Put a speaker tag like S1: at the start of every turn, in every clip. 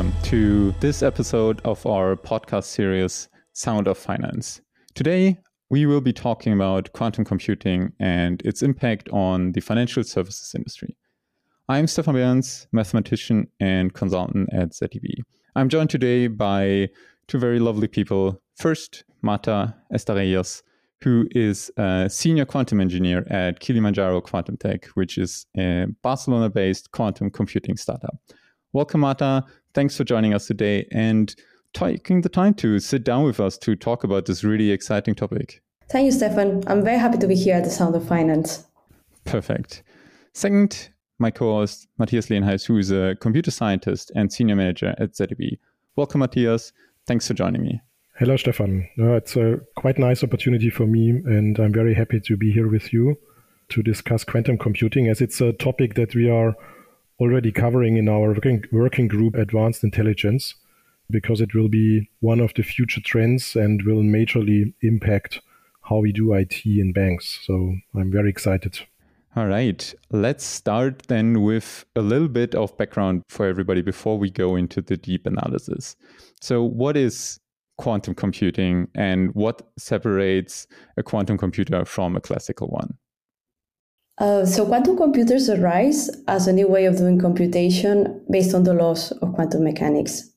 S1: welcome to this episode of our podcast series, Sound of Finance. Today, we will be talking about quantum computing and its impact on the financial services industry. I'm Stefan Berens, mathematician and consultant at zeb. I'm joined today by two very lovely people. First, Marta Estarellas, who is a senior quantum engineer at Qilimanjaro Quantum Tech, which is a Barcelona based quantum computing startup. Welcome, Marta. Thanks for joining us today and taking the time to sit down with us to talk about this really exciting topic.
S2: Thank you, Stefan. I'm very happy to be here at the Sound of Finance.
S1: Perfect. Second, my co-host Matthias Lehneis, who is a computer scientist and senior manager at zeb. Welcome, Matthias. Thanks for joining me.
S3: Hello, Stefan. Uh, it's a quite nice opportunity for me, and I'm very happy to be here with you to discuss quantum computing, as it's a topic that we are already covering in our working, working group Advanced Intelligence, because it will be one of the future trends and will majorly impact how we do IT in banks. So I'm very excited.
S1: All right. Let's start then with a little bit of background for everybody before we go into the deep analysis. So, what is quantum computing and what separates a quantum computer from a classical one?
S2: Uh, so, quantum computers arise as a new way of doing computation based on the laws of quantum mechanics.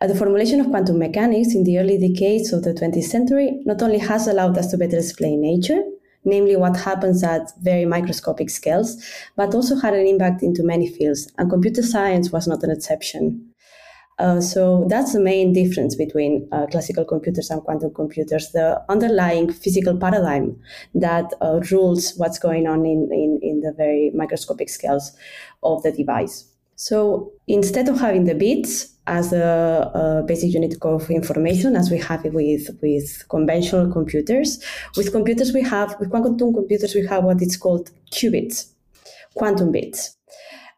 S2: Uh, the formulation of quantum mechanics in the early decades of the 20th century not only has allowed us to better explain nature, namely what happens at very microscopic scales, but also had an impact into many fields, and computer science was not an exception. Uh, so that's the main difference between uh, classical computers and quantum computers, the underlying physical paradigm that uh, rules what's going on in, in, in the very microscopic scales of the device. So instead of having the bits as a, a, basic unit of information, as we have it with, with conventional computers, with computers we have, with quantum computers, we have what is called qubits, quantum bits.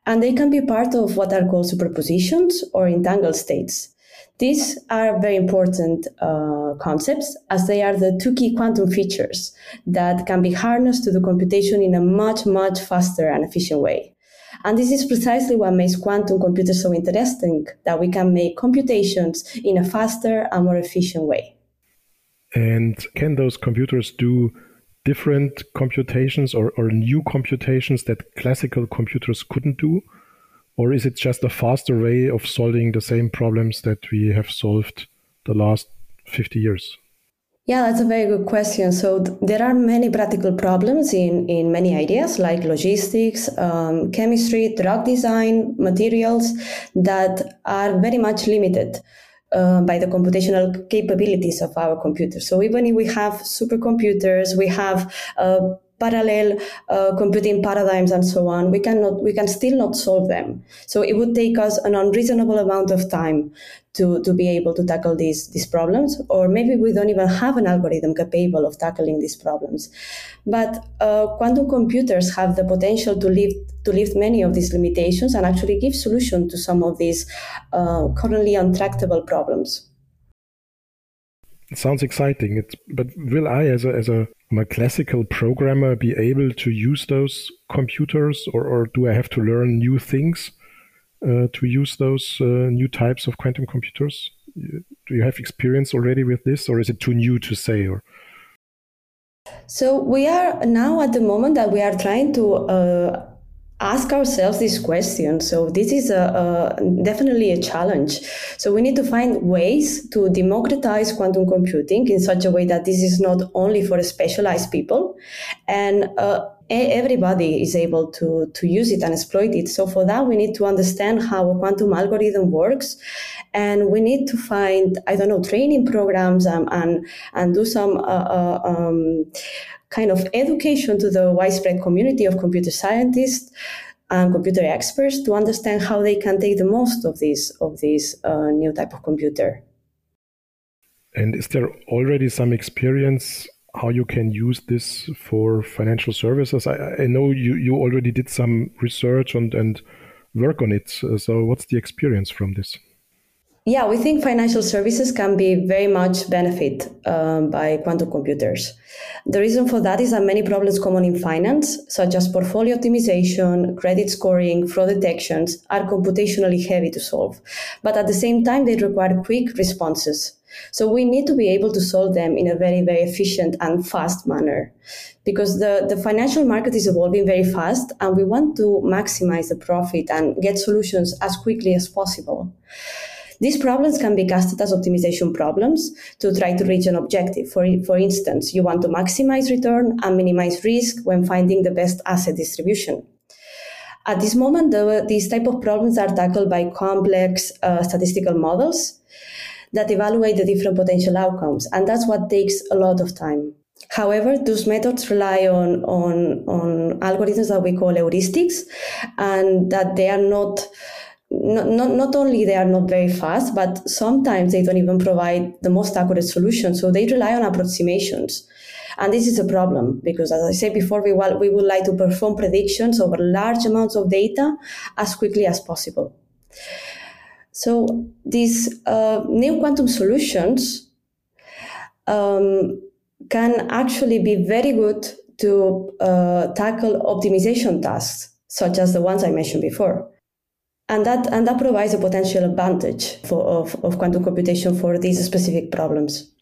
S2: And they can be part of what are called superpositions or entangled states. These are very important uh, concepts as they are the two key quantum features that can be harnessed to the computation in a much, much faster and efficient way. And this is precisely what makes quantum computers so interesting, that we can make computations in a faster and more efficient way.
S3: And can those computers do different computations or, or new computations that classical computers couldn't do? Or is it just a faster way of solving the same problems that we have solved the last 50 years?
S2: Yeah, that's a very good question. So th- there are many practical problems in, in many ideas like logistics, um, chemistry, drug design, materials that are very much limited uh, by the computational capabilities of our computers. So even if we have supercomputers, we have uh, parallel uh, computing paradigms and so on, we cannot we can still not solve them. So it would take us an unreasonable amount of time to, to be able to tackle these these problems, or maybe we don't even have an algorithm capable of tackling these problems. But uh, quantum computers have the potential to lift to lift many of these limitations and actually give solution to some of these uh, currently untractable problems.
S3: It sounds exciting. It's, but will I, as a, as a, a classical programmer, be able to use those computers, or, or do I have to learn new things uh, to use those uh, new types of quantum computers? Do you have experience already with this, or is it too new to say? Or
S2: so we are now at the moment that we are trying to uh, ask ourselves this question. So this is a, a, definitely a challenge. So we need to find ways to democratize quantum computing in such a way that this is not only for specialized people, and uh, everybody is able to to use it and exploit it. So for that, we need to understand how a quantum algorithm works, and we need to find I don't know training programs and and, and do some. Uh, uh, um, kind of education to the widespread community of computer scientists and computer experts to understand how they can take the most of this of this uh, new type of computer.
S3: And is there already some experience how you can use this for financial services? I, I know you, you already did some research and, and work on it. So what's the experience from this?
S2: Yeah, we think financial services can be very much benefit um, by quantum computers. The reason for that is that many problems common in finance, such as portfolio optimization, credit scoring, fraud detections, are computationally heavy to solve. But at the same time, they require quick responses. So we need to be able to solve them in a very, very efficient and fast manner because the, the financial market is evolving very fast and we want to maximize the profit and get solutions as quickly as possible. These problems can be casted as optimization problems to try to reach an objective. For, for instance, you want to maximize return and minimize risk when finding the best asset distribution. At this moment, the, these type of problems are tackled by complex uh, statistical models that evaluate the different potential outcomes, and that's what takes a lot of time. However, those methods rely on, on, on algorithms that we call heuristics, and that they are not not, not, not only they are not very fast, but sometimes they don't even provide the most accurate solution. So they rely on approximations. And this is a problem because, as I said before, we, we would like to perform predictions over large amounts of data as quickly as possible. So these uh, new quantum solutions um, can actually be very good to uh, tackle optimization tasks, such as the ones I mentioned before and that and that provides a potential advantage for of, of quantum computation for these specific problems.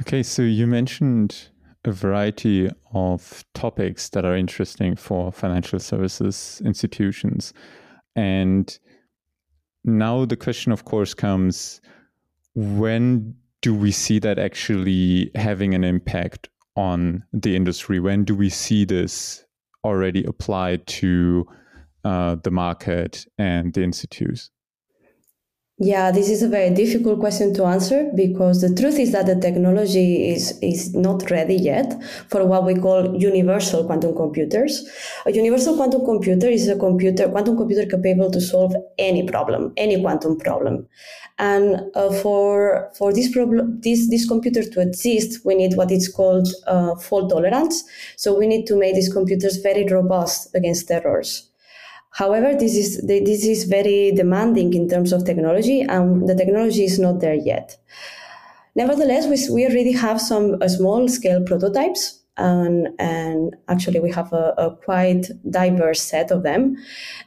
S1: Okay so you mentioned a variety of topics that are interesting for financial services institutions. And now the question of course comes when do we see that actually having an impact on the industry? When do we see this already applied to uh, the market and the institutes?
S2: Yeah, this is a very difficult question to answer because the truth is that the technology is, is not ready yet for what we call universal quantum computers. A universal quantum computer is a computer, quantum computer capable to solve any problem, any quantum problem. And uh, for, for this problem, this, this computer to exist, we need what is called uh, fault tolerance. So we need to make these computers very robust against errors. However, this is this is very demanding in terms of technology, and the technology is not there yet. Nevertheless, we, we already have some uh, small scale prototypes and, and actually we have a, a, quite diverse set of them.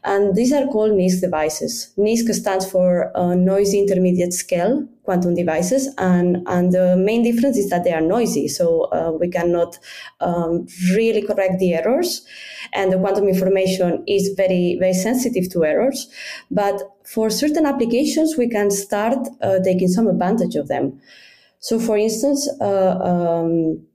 S2: And these are called NISQ devices. NISQ stands for uh, Noisy Intermediate Scale Quantum Devices, and, and the main difference is that they are noisy, so uh, we cannot um, really correct the errors, and the quantum information is very, very sensitive to errors. But for certain applications, we can start uh, taking some advantage of them. So, for instance, uh, um,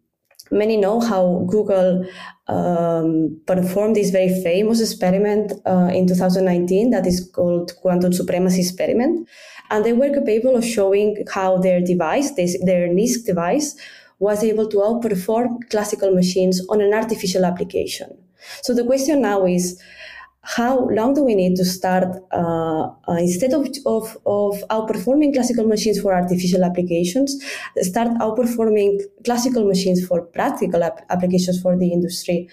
S2: many know how Google um, performed this very famous experiment uh, in 2019 that is called quantum supremacy experiment. And they were capable of showing how their device, this, their NISQ device, was able to outperform classical machines on an artificial application. So the question now is, how long do we need to start uh, uh, instead of, of, of outperforming classical machines for artificial applications start outperforming classical machines for practical ap- applications for the industry.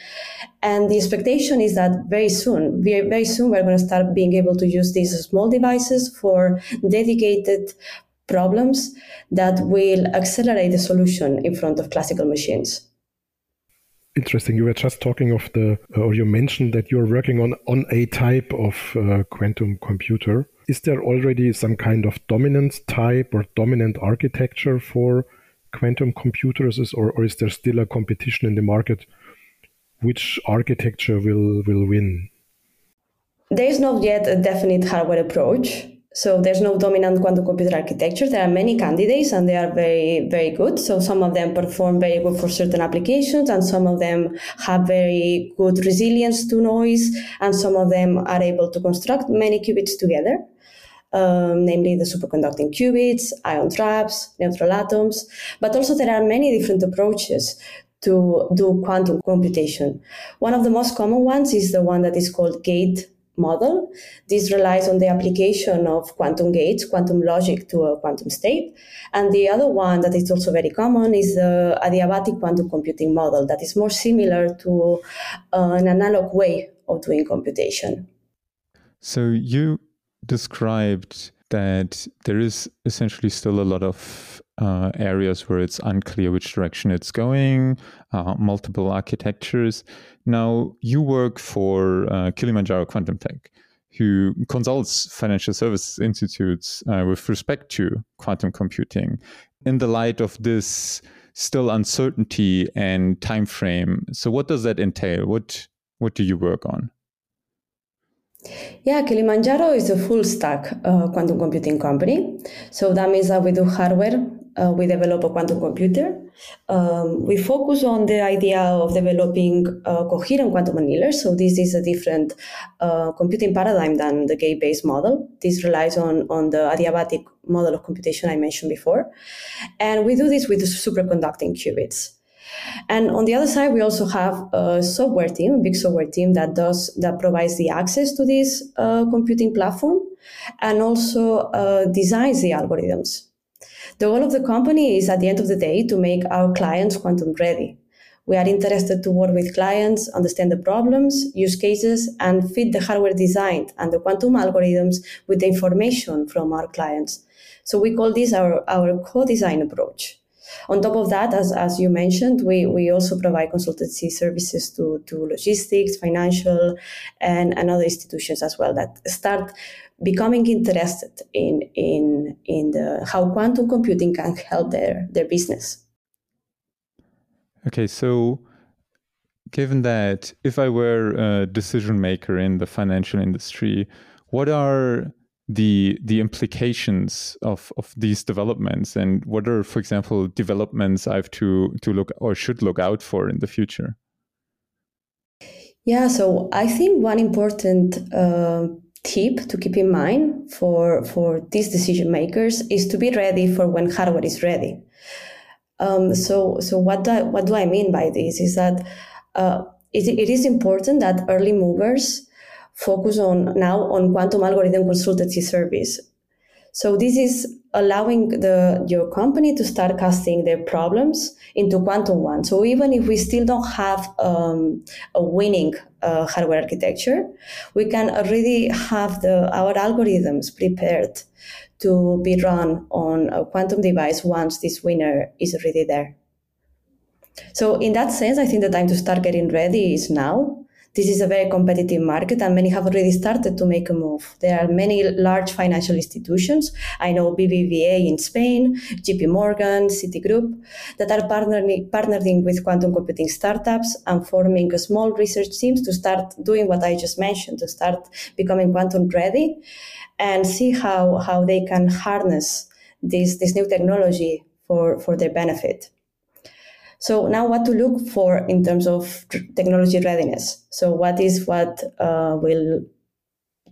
S2: And the expectation is that very soon very, very soon we're going to start being able to use these small devices for dedicated problems that will accelerate the solution in front of classical machines
S3: Interesting. You were just talking of the, uh, or you mentioned that you're working on on a type of uh, quantum computer. Is there already some kind of dominant type or dominant architecture for quantum computers, or, or is there still a competition in the market? Which architecture will will win?
S2: There is not yet a definite hardware approach. So there's no dominant quantum computer architecture. There are many candidates and they are very, very good. So some of them perform very good for certain applications and some of them have very good resilience to noise and some of them are able to construct many qubits together. Um, namely the superconducting qubits, ion traps, neutral atoms, but also there are many different approaches to do quantum computation. One of the most common ones is the one that is called gate model. This relies on the application of quantum gates, quantum logic to a quantum state. And the other one that is also very common is the adiabatic quantum computing model that is more similar to uh, an analog way of doing computation.
S1: So you described that there is essentially still a lot of uh, areas where it's unclear which direction it's going, uh, multiple architectures. Now, you work for uh, Qilimanjaro Quantum Tech, who consults financial services institutes uh, with respect to quantum computing. In the light of this still uncertainty and time frame, so what does that entail? What what do you work on?
S2: Yeah, Qilimanjaro is a full stack uh, quantum computing company. So that means that we do hardware, uh, we develop a quantum computer. Um, we focus on the idea of developing uh, coherent quantum annealers. So this is a different uh, computing paradigm than the gate-based model. This relies on, on the adiabatic model of computation I mentioned before. And we do this with superconducting qubits. And on the other side, we also have a software team, a big software team that does that provides the access to this uh, computing platform, and also uh, designs the algorithms. The goal of the company is, at the end of the day, to make our clients quantum ready. We are interested to work with clients, understand the problems, use cases, and fit the hardware design and the quantum algorithms with the information from our clients. So we call this our, our co-design approach. On top of that, as, as you mentioned, we, we also provide consultancy services to, to logistics, financial, and, and other institutions as well that start becoming interested in, in, in the, how quantum computing can help their, their business.
S1: Okay, so given that if I were a decision maker in the financial industry, what are the the implications of of these developments and what are for example developments i have to to look or should look out for in the future
S2: yeah so i think one important uh, tip to keep in mind for for these decision makers is to be ready for when hardware is ready um, so so what do I, what do i mean by this is that uh, it, it is important that early movers focus on now on quantum algorithm consultancy service. So this is allowing the your company to start casting their problems into quantum one. So even if we still don't have um, a winning uh, hardware architecture, we can already have the our algorithms prepared to be run on a quantum device once this winner is already there. So in that sense, I think the time to start getting ready is now this is a very competitive market and many have already started to make a move. There are many large financial institutions. I know BBVA in Spain, JP Morgan, Citigroup that are partnering, partnering with quantum computing startups and forming small research teams to start doing what I just mentioned, to start becoming quantum ready and see how, how they can harness this, this new technology for, for their benefit. So now what to look for in terms of technology readiness. So what is what uh, will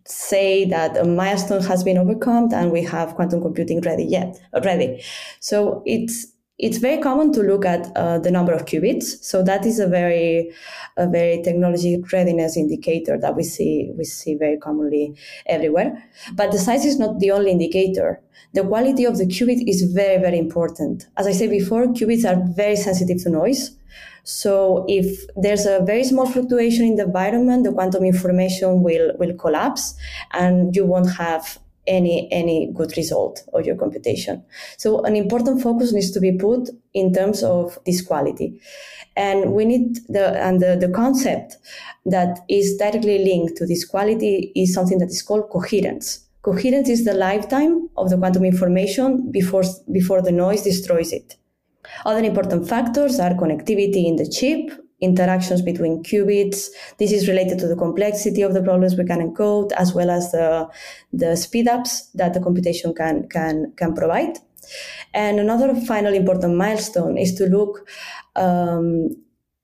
S2: say that a milestone has been overcome and we have quantum computing ready yet already. So it's it's very common to look at uh, the number of qubits. So that is a very, a very technology readiness indicator that we see we see very commonly everywhere. But the size is not the only indicator the quality of the qubit is very, very important. As I said before, qubits are very sensitive to noise. So if there's a very small fluctuation in the environment, the quantum information will, will collapse and you won't have any any good result of your computation. So an important focus needs to be put in terms of this quality. And we need the and the, the concept that is directly linked to this quality is something that is called coherence. Coherence is the lifetime of the quantum information before, before the noise destroys it. Other important factors are connectivity in the chip, interactions between qubits. This is related to the complexity of the problems we can encode, as well as the, the speed ups that the computation can, can, can provide. And another final important milestone is to look um,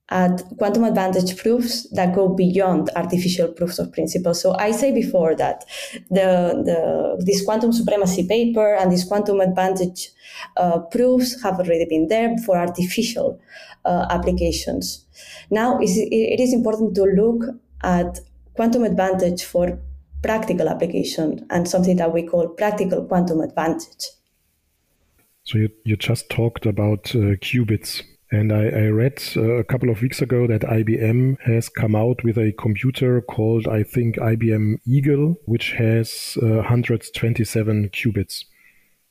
S2: at quantum advantage proofs that go beyond artificial proofs of principle. So I say before that the, the this quantum supremacy paper and these quantum advantage uh, proofs have already been there for artificial uh, applications. Now it is important to look at quantum advantage for practical application and something that we call practical quantum advantage.
S3: So you, you just talked about uh, qubits And I, I read uh, a couple of weeks ago that IBM has come out with a computer called, I think, IBM Eagle, which has uh, 127 qubits.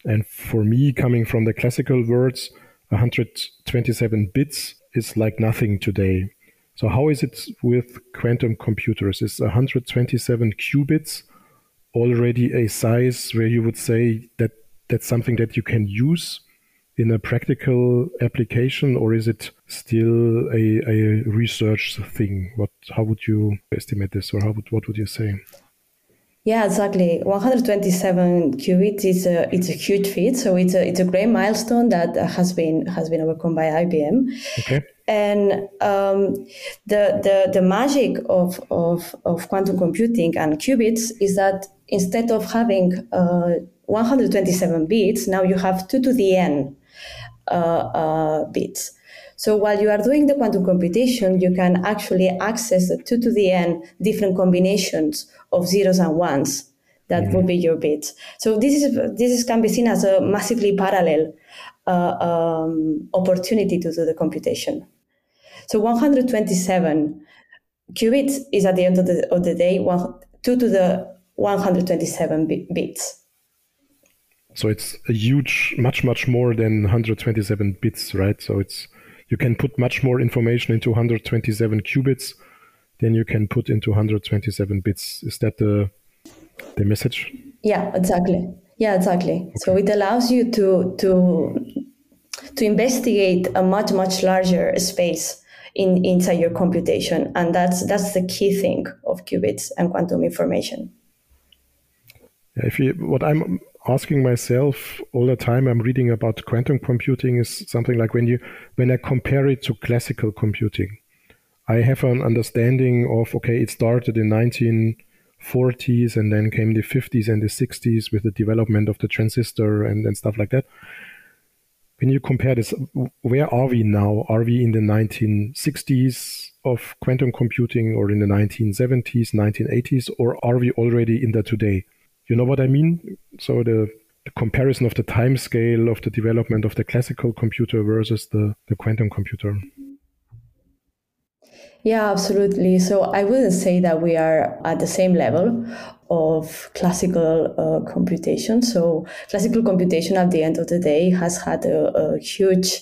S3: And for me, coming from the classical words, 127 bits is like nothing today. So how is it with quantum computers? Is 127 qubits already a size where you would say that that's something that you can use in a practical application, or is it still a, a research thing? What how would you estimate this, or how would what would you say?
S2: Yeah, exactly. 127 qubits is a it's a huge feat. So it's a it's a great milestone that has been has been overcome by IBM.
S3: Okay.
S2: And um, the, the the magic of, of of quantum computing and qubits is that instead of having uh, 127 bits, now you have two to the n bits. So while you are doing the quantum computation, you can actually access the 2 to the n different combinations of zeros and ones that mm-hmm. would be your bits. So this is this is, can be seen as a massively parallel uh, um, opportunity to do the computation. So 127 qubits is at the end of the, of the day one, 2 to the 127 bits.
S3: So it's a huge, much, much more than 127 bits, right? So it's you can put much more information into 127 qubits than you can put into 127 bits. Is that the the message?
S2: Yeah, exactly. Yeah, exactly. Okay. So it allows you to to to investigate a much much larger space in inside your computation, and that's that's the key thing of qubits and quantum information.
S3: If you, what I'm asking myself all the time I'm reading about quantum computing is something like when you when I compare it to classical computing, I have an understanding of okay, it started in 1940s and then came the 50s and the 60s with the development of the transistor and, and stuff like that. When you compare this, where are we now? Are we in the 1960s of quantum computing or in the 1970s, 1980s, or are we already in the today? You know what I mean? So the, the comparison of the time scale of the development of the classical computer versus the, the quantum computer.
S2: Yeah, absolutely. So I wouldn't say that we are at the same level of classical uh, computation. So classical computation at the end of the day has had a, a huge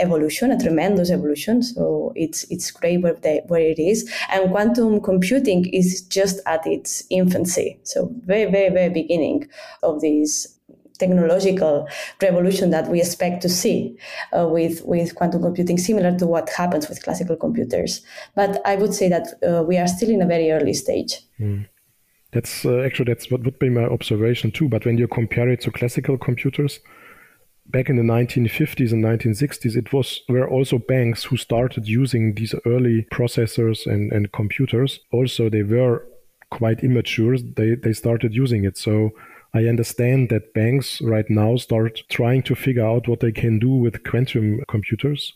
S2: evolution, a tremendous evolution. So it's it's great where, they, where it is. And quantum computing is just at its infancy. So very, very, very beginning of this technological revolution that we expect to see uh, with with quantum computing, similar to what happens with classical computers. But I would say that uh, we are still in a very early stage.
S3: Mm. That's uh, actually that's what would be my observation too. But when you compare it to classical computers, back in the 1950s and 1960s, it was were also banks who started using these early processors and, and computers. Also, they were quite immature. They they started using it. So I understand that banks right now start trying to figure out what they can do with quantum computers.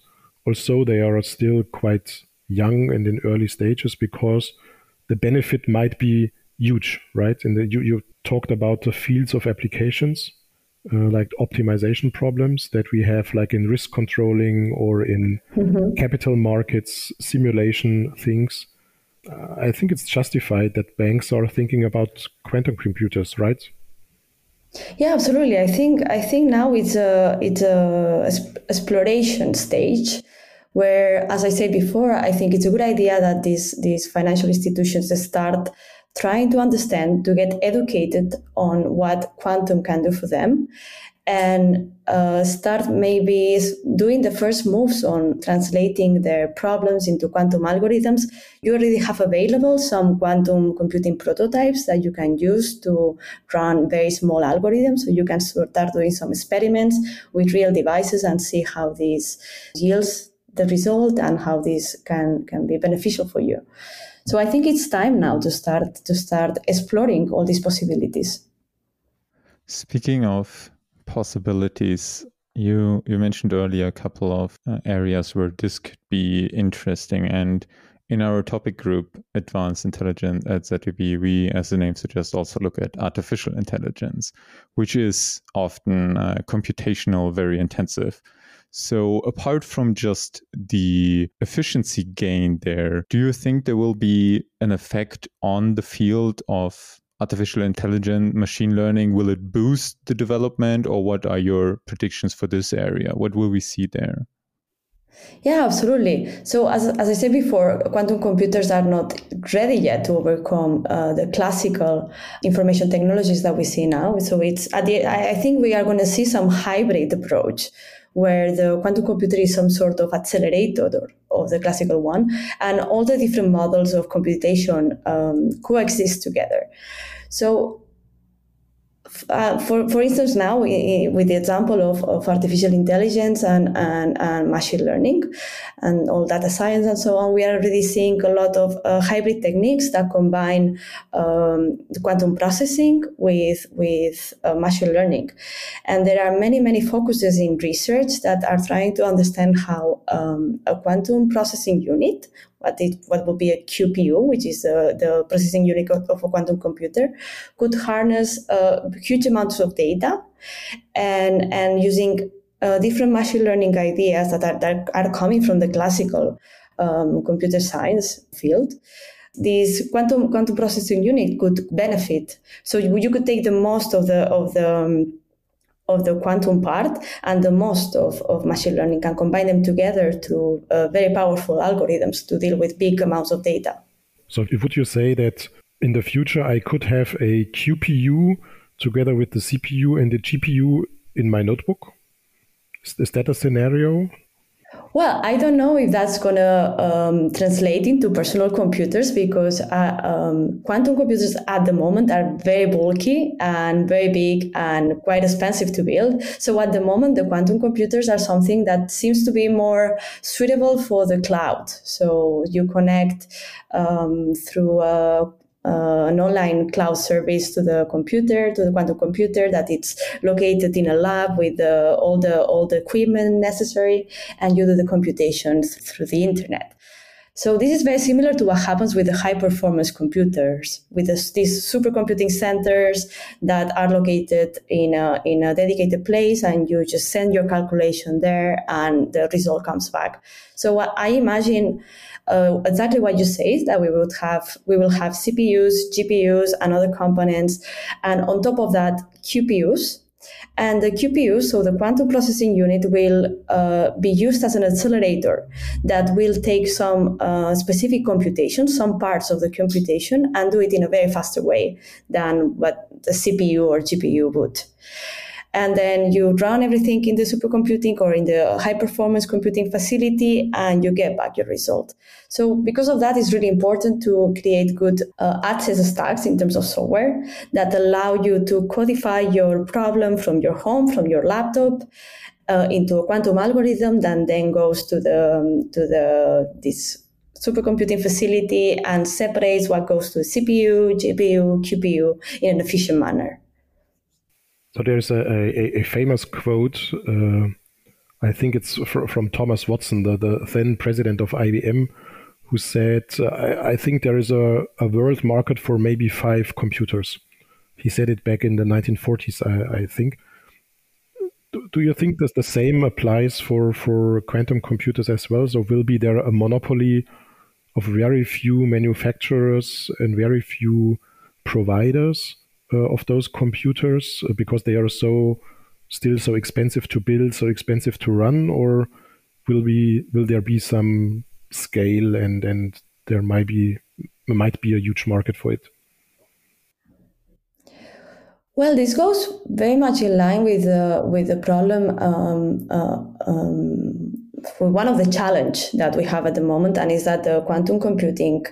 S3: Also, they are still quite young and in early stages because the benefit might be huge, right? And you, you talked about the fields of applications, uh, like optimization problems that we have, like in risk controlling or in mm-hmm. capital markets simulation things. Uh, I think it's justified that banks are thinking about quantum computers, right?
S2: Yeah, absolutely. I think I think now it's a it's a exploration stage where, as I said before, I think it's a good idea that these these financial institutions start trying to understand to get educated on what quantum can do for them and uh, start maybe doing the first moves on translating their problems into quantum algorithms. You already have available some quantum computing prototypes that you can use to run very small algorithms. So you can start doing some experiments with real devices and see how this yields the result and how this can, can be beneficial for you. So I think it's time now to start to start exploring all these possibilities.
S1: Speaking of possibilities. You you mentioned earlier a couple of uh, areas where this could be interesting, and in our topic group, Advanced Intelligence at zeb, we, as the name suggests, also look at artificial intelligence, which is often uh, computational, very intensive. So, apart from just the efficiency gain there, do you think there will be an effect on the field of artificial intelligence, machine learning? Will it boost the development, or what are your predictions for this area? What will we see there?
S2: Yeah, absolutely. So, as, as I said before, quantum computers are not ready yet to overcome uh, the classical information technologies that we see now. So, it's at the, I think we are going to see some hybrid approach where the quantum computer is some sort of accelerator of the classical one, and all the different models of computation um, coexist together. So uh, for, for instance, now with the example of, of artificial intelligence and, and, and machine learning and all data science and so on, we are already seeing a lot of uh, hybrid techniques that combine um, quantum processing with, with uh, machine learning. And there are many, many focuses in research that are trying to understand how um, a quantum processing unit what it what would be a QPU, which is uh, the processing unit of, a quantum computer, could harness uh, huge amounts of data, and and using uh, different machine learning ideas that are that are coming from the classical um, computer science field this quantum quantum processing unit could benefit. So you, you could take the most of the of the um, of the quantum part and the most of, of machine learning and combine them together to uh, very powerful algorithms to deal with big amounts of data.
S3: So, would you say that in the future I could have a QPU together with the CPU and the GPU in my notebook? Is, is that a scenario?
S2: Well, I don't know if that's going to um, translate into personal computers because uh, um, quantum computers at the moment are very bulky and very big and quite expensive to build. So at the moment, the quantum computers are something that seems to be more suitable for the cloud. So you connect um, through a uh, an online cloud service to the computer, to the quantum computer, that it's located in a lab with uh, all the all the equipment necessary, and you do the computations through the internet. So this is very similar to what happens with the high performance computers, with this, these supercomputing centers that are located in a, in a dedicated place and you just send your calculation there and the result comes back. So what I imagine uh, exactly what you say is that we would have we will have CPUs, GPUs, and other components, and on top of that, QPUs. And the QPU, so the quantum processing unit, will uh, be used as an accelerator that will take some uh, specific computation, some parts of the computation, and do it in a very faster way than what the CPU or GPU would and then you run everything in the supercomputing or in the high performance computing facility and you get back your result so because of that it's really important to create good uh, access stacks in terms of software that allow you to codify your problem from your home from your laptop uh, into a quantum algorithm that then goes to the um, to the this supercomputing facility and separates what goes to CPU, GPU, QPU in an efficient manner.
S3: So there's a, a, a famous quote. Uh, I think it's fr- from Thomas Watson, the, the then president of IBM, who said, I, I think there is a, a world market for maybe five computers. He said it back in the 1940s, I, I think. Do, do you think that the same applies for, for quantum computers as well? So will be there a monopoly of very few manufacturers and very few providers? Uh, of those computers uh, because they are so still so expensive to build, so expensive to run, or will we will there be some scale and and there might be might be a huge market for it?
S2: Well, this goes very much in line with the with the problem. Um, uh, um, one of the challenge that we have at the moment, and is that the quantum computing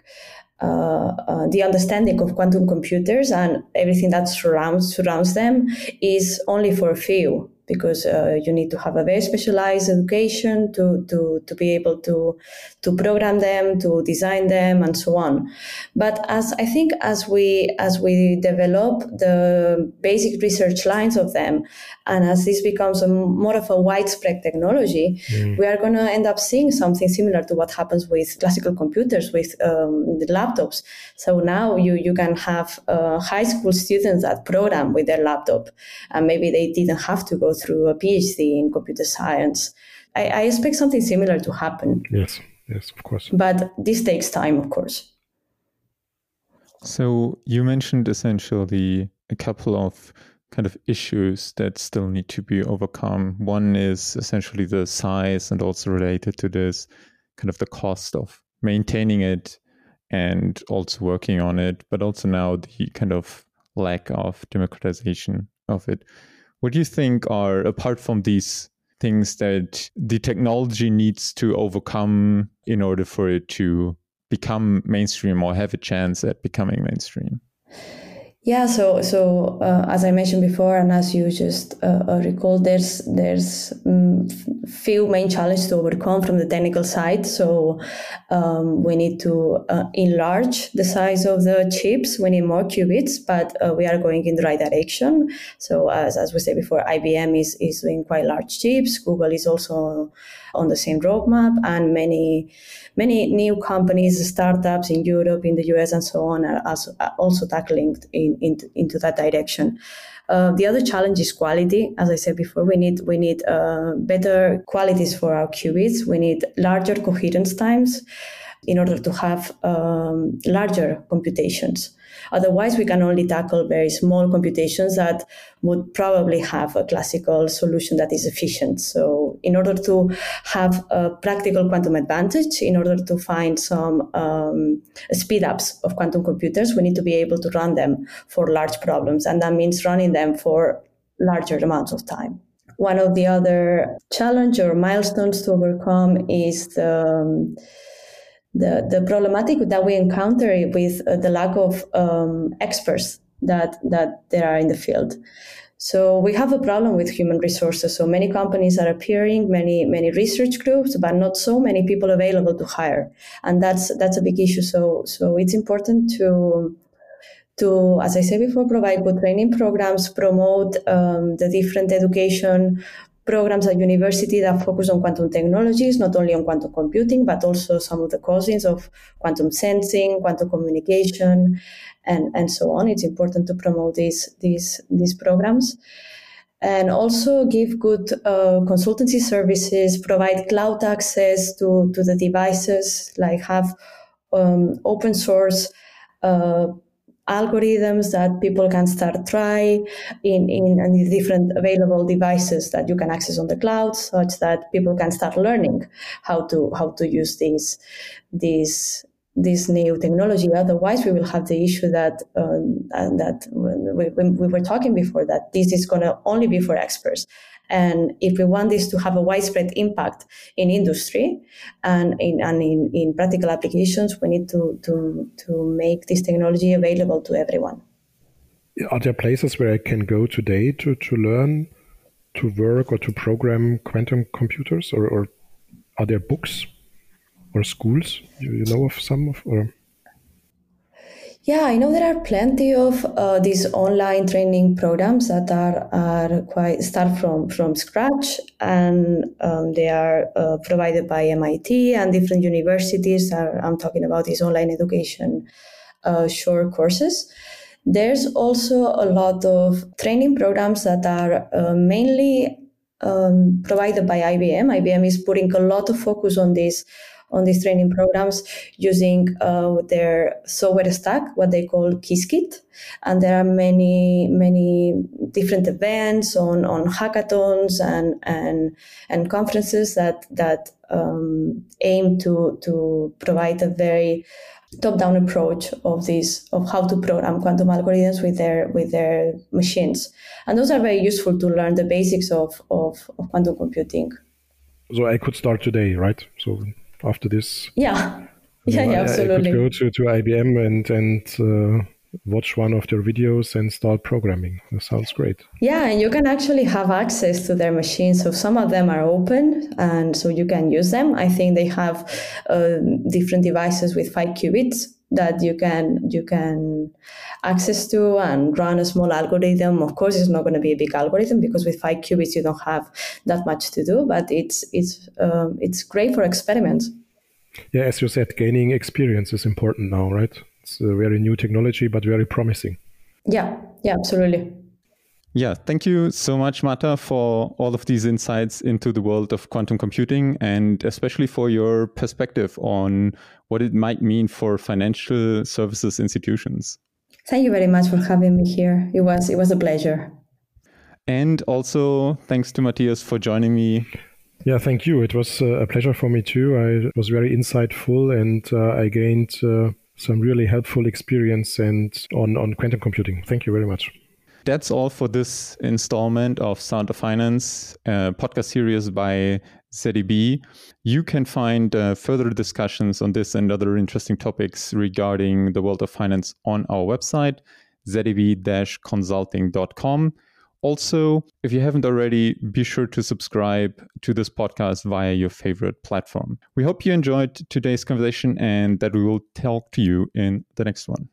S2: uh, uh, the understanding of quantum computers and everything that surrounds surrounds them is only for a few because uh, you need to have a very specialized education to, to, to be able to, to program them, to design them, and so on. But as I think as we as we develop the basic research lines of them, and as this becomes a, more of a widespread technology, mm. we are going to end up seeing something similar to what happens with classical computers, with um, the laptops. So now you you can have uh, high school students that program with their laptop, and maybe they didn't have to go through a PhD in computer science I, I expect something similar to happen.
S3: Yes, yes, of course.
S2: But this takes time, of course.
S1: So you mentioned essentially a couple of kind of issues that still need to be overcome. One is essentially the size and also related to this kind of the cost of maintaining it and also working on it, but also now the kind of lack of democratization of it. What do you think are, apart from these things that the technology needs to overcome in order for it to become mainstream or have a chance at becoming mainstream?
S2: Yeah, so so uh, as I mentioned before, and as you just uh, uh there's there's um, few main challenges to overcome from the technical side. So um, we need to uh, enlarge the size of the chips. We need more qubits, but uh, we are going in the right direction. So as as we said before, IBM is is doing quite large chips. Google is also on the same roadmap, and many many new companies, startups in Europe, in the US, and so on are also, also tackling in, in, into that direction. Uh, the other challenge is quality. As I said before, we need we need uh, better qualities for our qubits. We need larger coherence times in order to have um, larger computations. Otherwise, we can only tackle very small computations that would probably have a classical solution that is efficient. So, in order to have a practical quantum advantage, in order to find some um, speed ups of quantum computers, we need to be able to run them for large problems. And that means running them for larger amounts of time. One of the other challenge or milestones to overcome is the um, the, the problematic that we encounter with uh, the lack of um, experts that, that there are in the field. So we have a problem with human resources. So many companies are appearing, many many research groups, but not so many people available to hire, and that's that's a big issue. So so it's important to to, as I said before, provide good training programs, promote um, the different education programs at university that focus on quantum technologies, not only on quantum computing, but also some of the causes of quantum sensing, quantum communication, and, and so on. It's important to promote these, these, these programs. And also give good uh, consultancy services, provide cloud access to, to the devices, like have um, open source uh, algorithms that people can start try in, in, in different available devices that you can access on the cloud such that people can start learning how to how to use these these this new technology. Otherwise, we will have the issue that um, that we, we, were talking before that this is going to only be for experts. And if we want this to have a widespread impact in industry and in, and in, in practical applications, we need to, to, to make this technology available to everyone.
S3: Are there places where I can go today to, to learn to work or to program quantum computers? Or, or are there books or schools? Do you know of some of or?
S2: Yeah, I know there are plenty of uh, these online training programs that are, are quite start from from scratch, and um, they are uh, provided by MIT and different universities. Are, I'm talking about these online education uh, short courses. There's also a lot of training programs that are uh, mainly um, provided by IBM. IBM is putting a lot of focus on this on these training programs using uh, their software stack, what they call Qiskit. And there are many, many different events on, on hackathons and, and, and conferences that, that um, aim to, to provide a very top-down approach of this of how to program quantum algorithms with their with their machines. And those are very useful to learn the basics of of, of quantum computing.
S3: So i could start today right? So after this.
S2: Yeah, yeah, yeah, absolutely.
S3: I could go to, to IBM and and uh, watch one of their videos and start programming. That sounds great.
S2: Yeah, and you can actually have access to their machines. So some of them are open, and so you can use them. I think they have uh, different devices with five qubits that you can you can access to and run a small algorithm. Of course, it's not going to be a big algorithm because with five qubits you don't have that much to do. But it's it's um, it's great for experiments.
S3: Yeah, as you said, gaining experience is important now, right? It's a very new technology, but very promising.
S2: Yeah, yeah, absolutely.
S1: Yeah, thank you so much, Marta, for all of these insights into the world of quantum computing and especially for your perspective on what it might mean for financial services institutions.
S2: Thank you very much for having me here. It was it was a pleasure.
S1: And also thanks to Matthias for joining me.
S3: Yeah, thank you. It was uh, a pleasure for me too. I was very insightful and uh, I gained uh, some really helpful experience and on on quantum computing. Thank you very much.
S1: That's all for this installment of Sound of Finance, podcast series by zeb. You can find uh, further discussions on this and other interesting topics regarding the world of finance on our website, zeb-consulting.com. Also, if you haven't already, be sure to subscribe to this podcast via your favorite platform. We hope you enjoyed today's conversation and that we will talk to you in the next one.